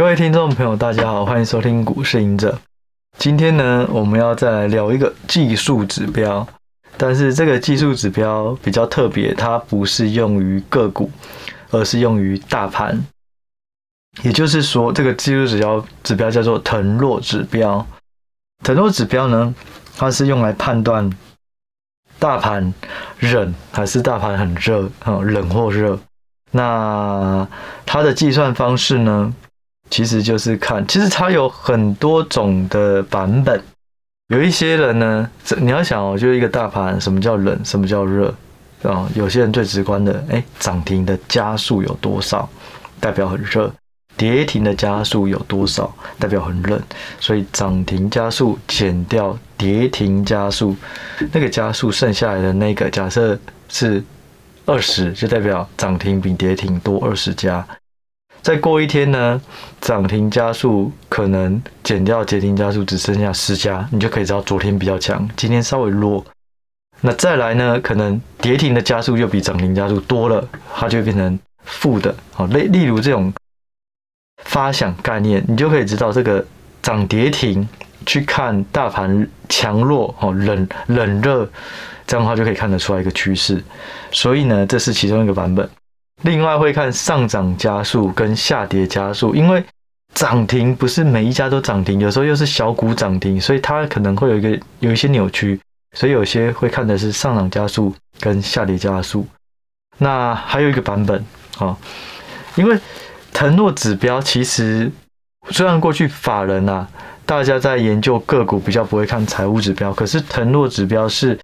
各位听众朋友，大家好，欢迎收听股市隐者。今天呢，我们要再来聊一个技术指标，但是这个技术指标比较特别，它不是用于个股，而是用于大盘。也就是说，这个技术指标指标叫做腾落指标。腾落指标呢，它是用来判断大盘冷还是大盘很热啊，冷或热。那它的计算方式呢，其实就是看，其实它有很多种的版本。有一些人呢，这你要想哦，就一个大盘，什么叫冷，什么叫热啊？有些人最直观的，哎，涨停的加速有多少，代表很热；跌停的加速有多少，代表很冷。所以涨停加速减掉跌停加速，那个加速剩下来的那个，假设是二十，就代表涨停比跌停多二十家。再过一天呢，涨停加速可能减掉跌停加速，只剩下十家，你就可以知道昨天比较强，今天稍微弱。那再来呢，可能跌停的加速又比涨停加速多了，它就变成负的。好，例例如这种发想概念，你就可以知道这个涨跌停去看大盘强弱，哦，冷冷热，这样的话就可以看得出来一个趋势。所以呢，这是其中一个版本。另外会看上涨加速跟下跌加速，因为涨停不是每一家都涨停，有时候又是小股涨停，所以它可能会有一个有一些扭曲，所以有些会看的是上涨加速跟下跌加速。那还有一个版本啊，因为腾落指标其实虽然过去法人啊，大家在研究个股比较不会看财务指标，可是腾落指标是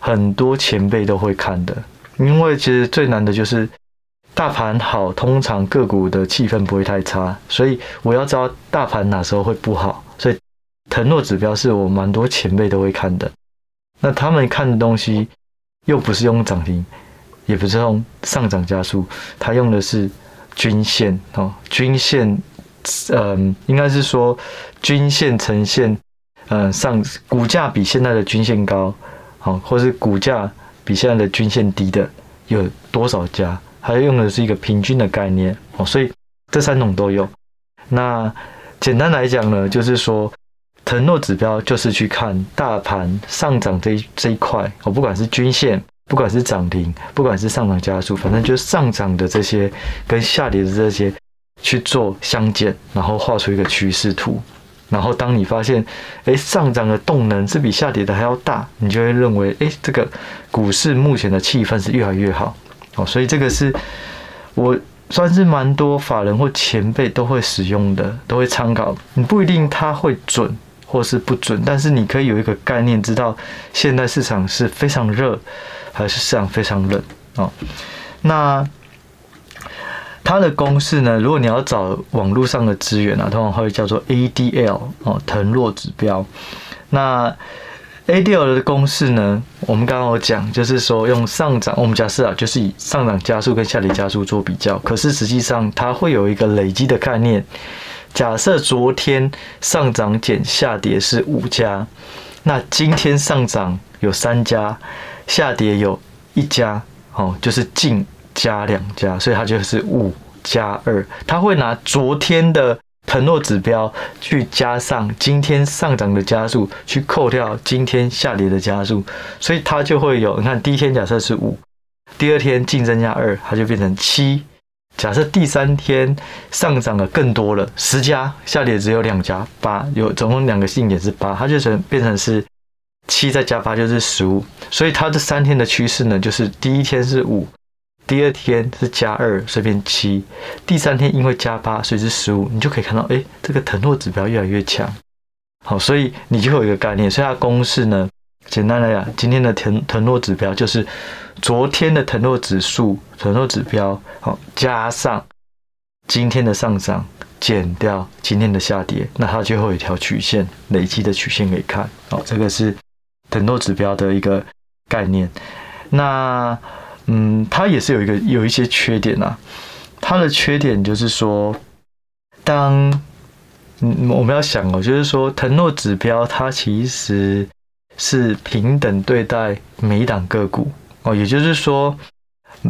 很多前辈都会看的，因为其实最难的就是。大盘好，通常个股的气氛不会太差，所以我要知道大盘哪时候会不好。所以腾落指标是我蛮多前辈都会看的。那他们看的东西又不是用涨停，也不是用上涨加速，他用的是均线哦，均线，嗯，应该是说均线呈现，嗯，上股价比现在的均线高，好，或是股价比现在的均线低的有多少家？它用的是一个平均的概念哦，所以这三种都有。那简单来讲呢，就是说腾诺指标就是去看大盘上涨这一这一块哦，不管是均线，不管是涨停，不管是上涨加速，反正就是上涨的这些跟下跌的这些去做相减，然后画出一个趋势图。然后当你发现，哎，上涨的动能是比下跌的还要大，你就会认为，哎，这个股市目前的气氛是越来越好。哦，所以这个是我算是蛮多法人或前辈都会使用的，都会参考。你不一定它会准或是不准，但是你可以有一个概念，知道现在市场是非常热还是市场非常冷哦。那它的公式呢？如果你要找网络上的资源啊，通常会叫做 ADL 哦，腾落指标。那 ADL 的公式呢？我们刚刚有讲，就是说用上涨，我们假设啊，就是以上涨加速跟下跌加速做比较。可是实际上它会有一个累积的概念。假设昨天上涨减下跌是五家，那今天上涨有三家，下跌有一家，哦，就是净加两家，所以它就是五加二。它会拿昨天的。腾落指标去加上今天上涨的加速，去扣掉今天下跌的加速，所以它就会有。你看，第一天假设是五，第二天净增加二，它就变成七。假设第三天上涨了更多了，十家，下跌只有两家，八，有总共两个性点是八，它就成变成是七再加八就是十五。所以它这三天的趋势呢，就是第一天是五。第二天是加二，随便七。第三天因为加八，所以是十五。你就可以看到，哎，这个腾落指标越来越强。好，所以你就会有一个概念。所以它公式呢，简单来讲，今天的腾腾落指标就是昨天的腾落指数、腾落指标，好，加上今天的上涨，减掉今天的下跌，那它就会有一条曲线，累积的曲线可以看。好，这个是腾落指标的一个概念。那嗯，它也是有一个有一些缺点啊。它的缺点就是说，当嗯我们要想哦，就是说腾诺指标它其实是平等对待每一档个股哦，也就是说，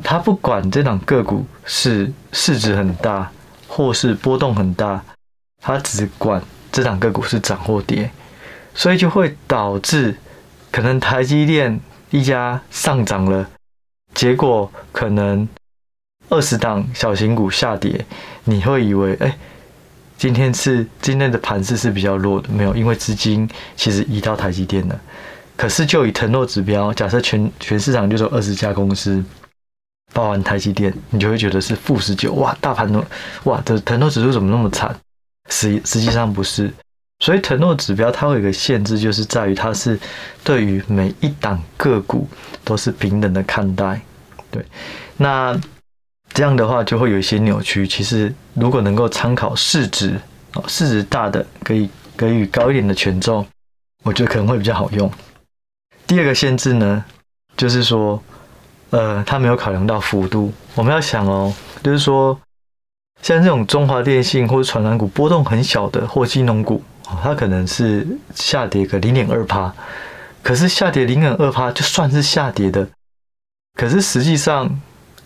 它不管这档个股是市值很大或是波动很大，它只管这档个股是涨或跌，所以就会导致可能台积电一家上涨了，结果可能二十档小型股下跌，你会以为哎，今天是今天的盘势是比较弱的，没有，因为资金其实移到台积电了。可是就以腾落指标，假设全全市场就说二十家公司。包含台积电，你就会觉得是负十九哇，大盘的哇的腾落指数怎么那么惨？实实际上不是，所以腾落指标它会有一个限制，就是在于它是对于每一档个股都是平等的看待。对，那这样的话就会有一些扭曲。其实如果能够参考市值哦，市值大的可以给予高一点的权重，我觉得可能会比较好用。第二个限制呢，就是说。呃，他没有考量到幅度。我们要想哦，就是说，像这种中华电信或者传产股波动很小的，或金融股，它可能是下跌个零点二趴，可是下跌零点二趴就算是下跌的，可是实际上，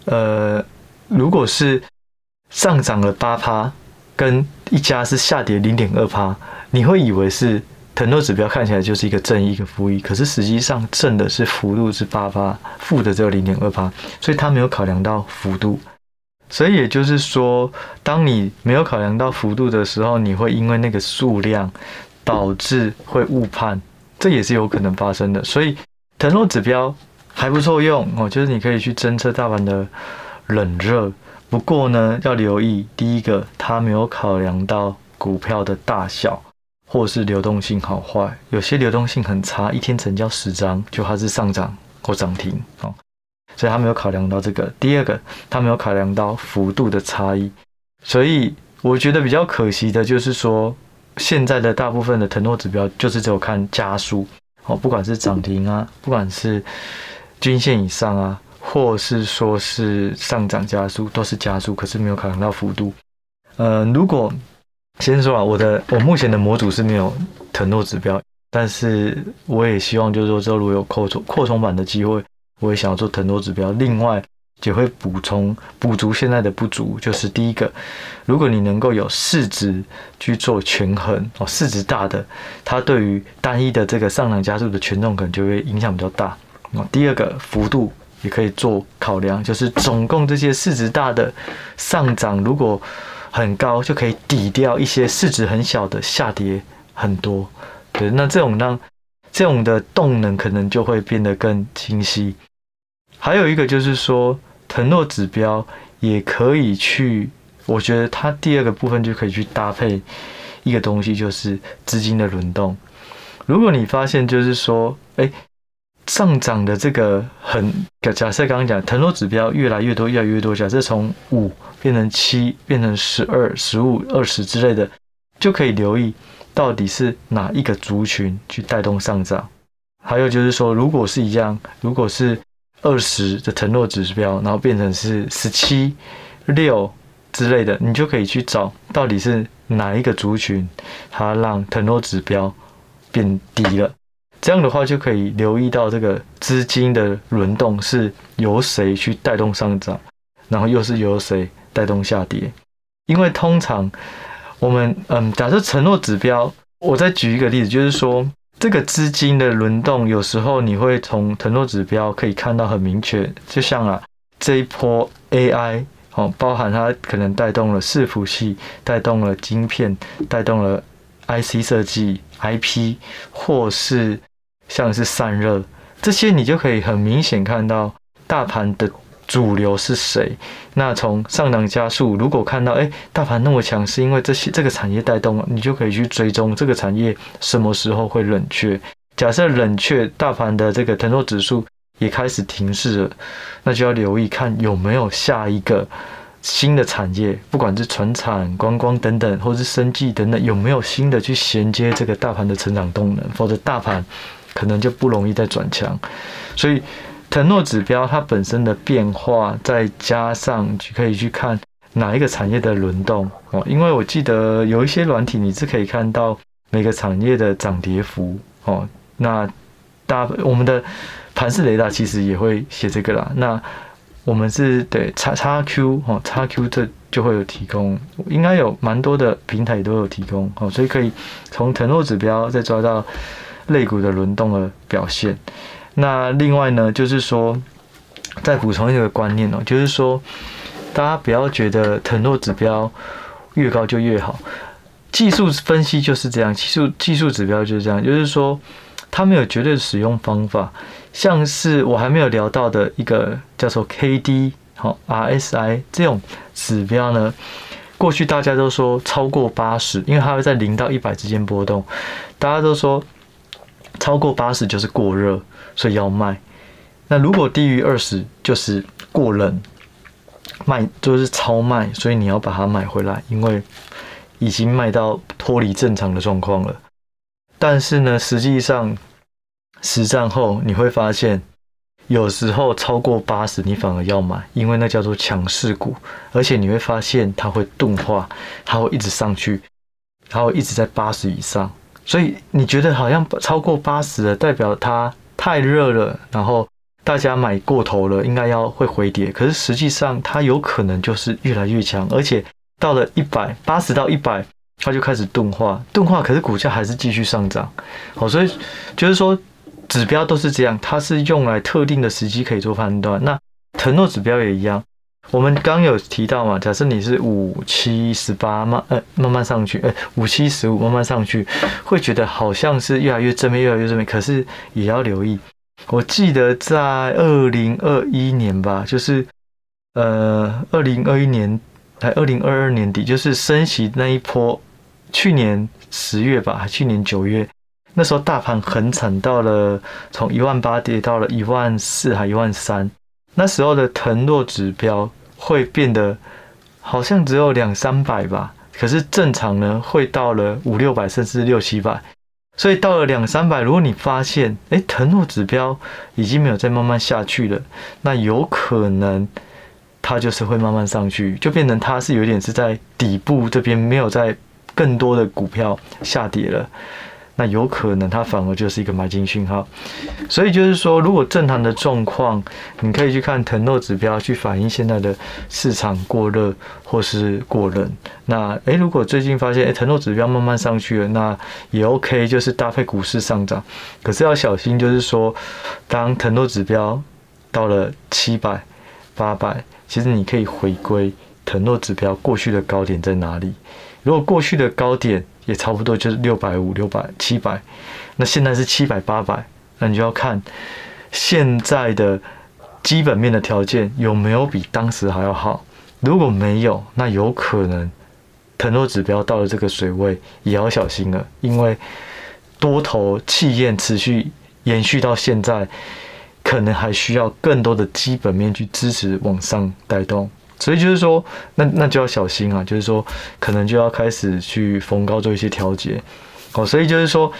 呃，如果是上涨了八趴，跟一家是下跌零点二趴，你会以为是。腾落指标看起来就是一个正一个负一，可是实际上正的是幅度是八趴，负的只有零点二趴，所以它没有考量到幅度。所以也就是说，当你没有考量到幅度的时候，你会因为那个数量导致会误判，这也是有可能发生的。所以腾落指标还不错用哦，就是你可以去侦测大盘的冷热。不过呢，要留意第一个，它没有考量到股票的大小。或是流动性好坏，有些流动性很差，一天成交十张就它是上涨或涨停哦，所以他没有考量到这个。第二个，他没有考量到幅度的差异，所以我觉得比较可惜的就是说，现在的大部分的腾落指标就是只有看家数哦，不管是涨停啊，不管是均线以上啊，或是说是上涨加速，都是加速，可是没有考量到幅度。呃，如果先说啊，我的我目前的模组是没有腾落指标，但是我也希望就是说，之后如果有扩充扩充版的机会，我也想要做腾落指标。另外，也会补充补足现在的不足，就是第一个，如果你能够有市值去做权衡哦，市值大的，它对于单一的这个上涨加速的权重可能就会影响比较大。哦，第二个幅度也可以做考量，就是总共这些市值大的上涨，如果很高就可以抵掉一些市值很小的下跌很多，对，那这种让这种的动能可能就会变得更清晰。还有一个就是说，腾落指标也可以去，我觉得它第二个部分就可以去搭配一个东西，就是资金的轮动。如果你发现就是说，哎。上涨的这个很假设，刚刚讲腾落指标越来越多，越来越多。假设从五变成七，变成十二、十五、二十之类的，就可以留意到底是哪一个族群去带动上涨。还有就是说，如果是一样，如果是二十的腾落指标，然后变成是十七、六之类的，你就可以去找到底是哪一个族群，它让腾落指标变低了。这样的话就可以留意到这个资金的轮动是由谁去带动上涨，然后又是由谁带动下跌。因为通常我们嗯，假设承诺指标，我再举一个例子，就是说这个资金的轮动，有时候你会从承诺指标可以看到很明确，就像啊这一波 AI 哦，包含它可能带动了伺服器，带动了晶片，带动了 IC 设计 IP，或是。像是散热这些，你就可以很明显看到大盘的主流是谁。那从上涨加速，如果看到哎，大盘那么强，是因为这些这个产业带动了，你就可以去追踪这个产业什么时候会冷却。假设冷却，大盘的这个腾落指数也开始停滞了，那就要留意看有没有下一个新的产业，不管是传产、观光等等，或是生技等等，有没有新的去衔接这个大盘的成长动能，否则大盘。可能就不容易再转强，所以腾落指标它本身的变化，再加上去可以去看哪一个产业的轮动哦。因为我记得有一些软体，你是可以看到每个产业的涨跌幅哦。那大我们的盘式雷达其实也会写这个啦。那我们是对 XXQ 哦，XQ 这就会有提供，应该有蛮多的平台都有提供哦，所以可以从腾落指标再抓到肋骨的轮动的表现。那另外呢，就是说再补充一个观念哦，就是说大家不要觉得腾落指标越高就越好，技术分析就是这样，技术技术指标就是这样，就是说它没有绝对使用方法，像是我还没有聊到的一个叫做 KD。好，RSI 这种指标呢，过去大家都说超过八十，因为它会在零到一百之间波动，大家都说超过八十就是过热，所以要卖。那如果低于二十就是过冷，卖就是超卖，所以你要把它买回来，因为已经卖到脱离正常的状况了。但是呢，实际上实战后你会发现。有时候超过八十，你反而要买，因为那叫做强势股，而且你会发现它会钝化，它会一直上去，它会一直在八十以上，所以你觉得好像超过八十了，代表它太热了，然后大家买过头了，应该要会回跌，可是实际上它有可能就是越来越强，而且到了一百八十到一百，它就开始钝化，钝化，可是股价还是继续上涨，好，所以就是说。指标都是这样，它是用来特定的时机可以做判断。那腾诺指标也一样，我们刚有提到嘛，假设你是五七十八慢呃慢慢上去，呃五七十五慢慢上去，会觉得好像是越来越正面，越来越正面。可是也要留意，我记得在二零二一年吧，就是呃二零二一年还二零二二年底，就是升息那一波，去年十月吧，还去年九月。那时候大盘很惨，到了从一万八跌到了一万四还一万三，那时候的腾落指标会变得好像只有两三百吧，可是正常呢会到了五六百甚至六七百，所以到了两三百，如果你发现诶腾落指标已经没有再慢慢下去了，那有可能它就是会慢慢上去，就变成它是有点是在底部这边没有在更多的股票下跌了。那有可能它反而就是一个买进讯号，所以就是说，如果正常的状况，你可以去看腾落指标去反映现在的市场过热或是过冷。那诶，如果最近发现诶腾落指标慢慢上去了，那也 OK，就是搭配股市上涨。可是要小心，就是说，当腾落指标到了七百、八百，其实你可以回归腾落指标过去的高点在哪里？如果过去的高点，也差不多就是六百五、六百、七百，那现在是七百、八百，那你就要看现在的基本面的条件有没有比当时还要好。如果没有，那有可能腾落指标到了这个水位也要小心了，因为多头气焰持续延续到现在，可能还需要更多的基本面去支持往上带动。所以就是说，那那就要小心啊，就是说，可能就要开始去逢高做一些调节，哦，所以就是说，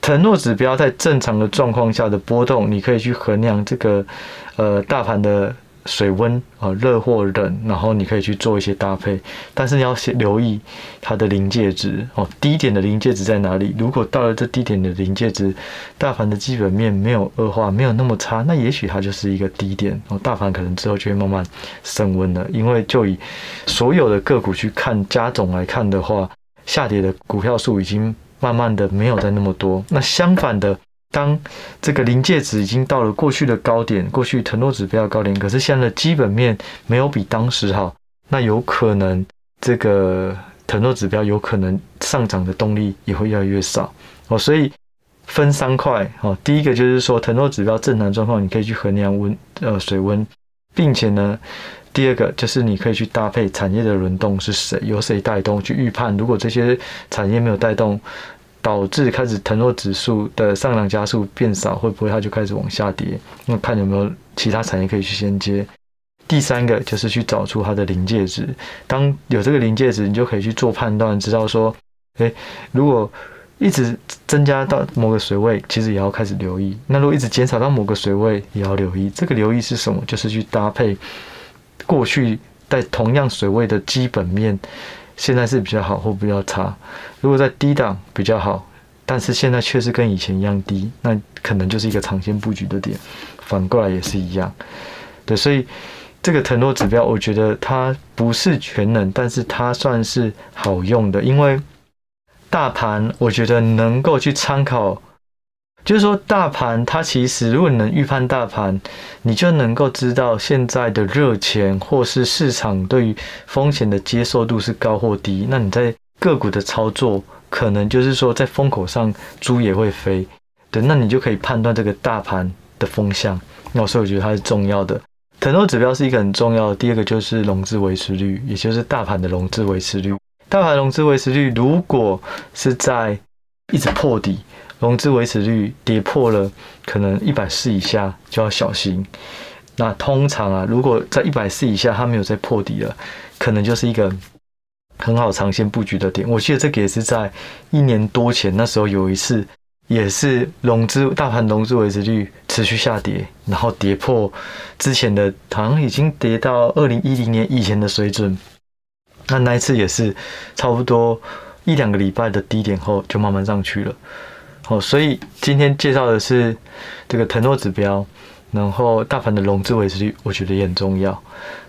腾诺指标在正常的状况下的波动，你可以去衡量这个，呃，大盘的。水温啊，热或冷，然后你可以去做一些搭配，但是你要先留意它的临界值哦，低点的临界值在哪里？如果到了这低点的临界值，大盘的基本面没有恶化，没有那么差，那也许它就是一个低点哦，大盘可能之后就会慢慢升温了。因为就以所有的个股去看加总来看的话，下跌的股票数已经慢慢的没有再那么多。那相反的。当这个临界值已经到了过去的高点，过去腾落指标的高点，可是现在的基本面没有比当时好，那有可能这个腾落指标有可能上涨的动力也会越来越少哦。所以分三块哦，第一个就是说腾落指标正常状况，你可以去衡量温呃水温，并且呢，第二个就是你可以去搭配产业的轮动是谁，由谁带动去预判，如果这些产业没有带动。导致开始腾落指数的上涨加速变少，会不会它就开始往下跌？那看有没有其他产业可以去衔接。第三个就是去找出它的临界值，当有这个临界值，你就可以去做判断，知道说，诶，如果一直增加到某个水位，其实也要开始留意；那如果一直减少到某个水位，也要留意。这个留意是什么？就是去搭配过去在同样水位的基本面。现在是比较好或比较差，如果在低档比较好，但是现在确实跟以前一样低，那可能就是一个长线布局的点。反过来也是一样，对，所以这个腾落指标，我觉得它不是全能，但是它算是好用的，因为大盘我觉得能够去参考，就是说大盘它其实如果你能预判大盘，你就能够知道现在的热钱或是市场对于风险的接受度是高或低，那你在个股的操作，可能就是说在风口上猪也会飞，对，那你就可以判断这个大盘的风向，那所以我觉得它是重要的。腾落指标是一个很重要的，第二个就是融资维持率，也就是大盘的融资维持率。大盘融资维持率如果是在一直破底，融资维持率跌破了可能一百四以下就要小心。那通常啊，如果在一百四以下它没有再破底了，可能就是一个很好长线布局的点。我记得这个也是在一年多前，那时候有一次。也是融资大盘融资维持率持续下跌，然后跌破之前的，好像已经跌到二零一零年以前的水准。那那一次也是差不多一两个礼拜的低点后就慢慢上去了。哦，所以今天介绍的是这个腾落指标，然后大盘的融资维持率，我觉得也很重要。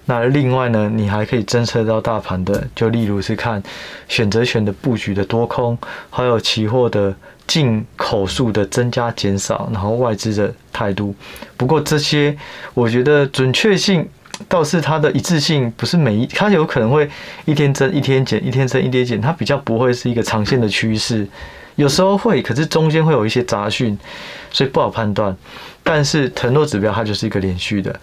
那另外呢，你还可以侦测到大盘的，就例如是看选择权的布局的多空，还有期货的。进口数的增加减少，然后外资的态度。不过这些，我觉得准确性倒是它的一致性，不是每一，它有可能会一天增一天减，一天增一天减，它比较不会是一个长线的趋势。有时候会，可是中间会有一些杂讯，所以不好判断。但是腾落指标它就是一个连续的，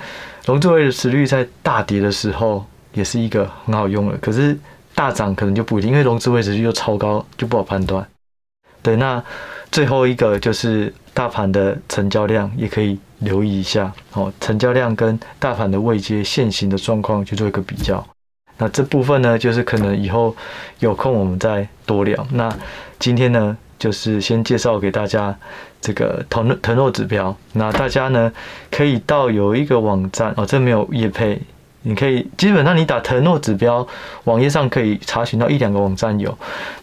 融资维持率在大跌的时候也是一个很好用的，可是大涨可能就不一定，因为融资维持率又超高，就不好判断。对，那最后一个就是大盘的成交量，也可以留意一下哦。成交量跟大盘的位阶现行的状况去做一个比较。那这部分呢，就是可能以后有空我们再多聊。那今天呢，就是先介绍给大家这个腾腾诺指标。那大家呢，可以到有一个网站哦，这没有业配。你可以基本上你打腾诺指标，网页上可以查询到一两个网站有。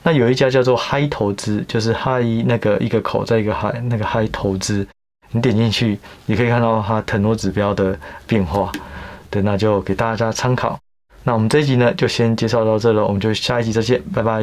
那有一家叫做嗨投资，就是嗨那个一个口在一个嗨那个嗨投资，你点进去，你可以看到它腾挪指标的变化。对，那就给大家参考。那我们这一集呢，就先介绍到这了，我们就下一集再见，拜拜。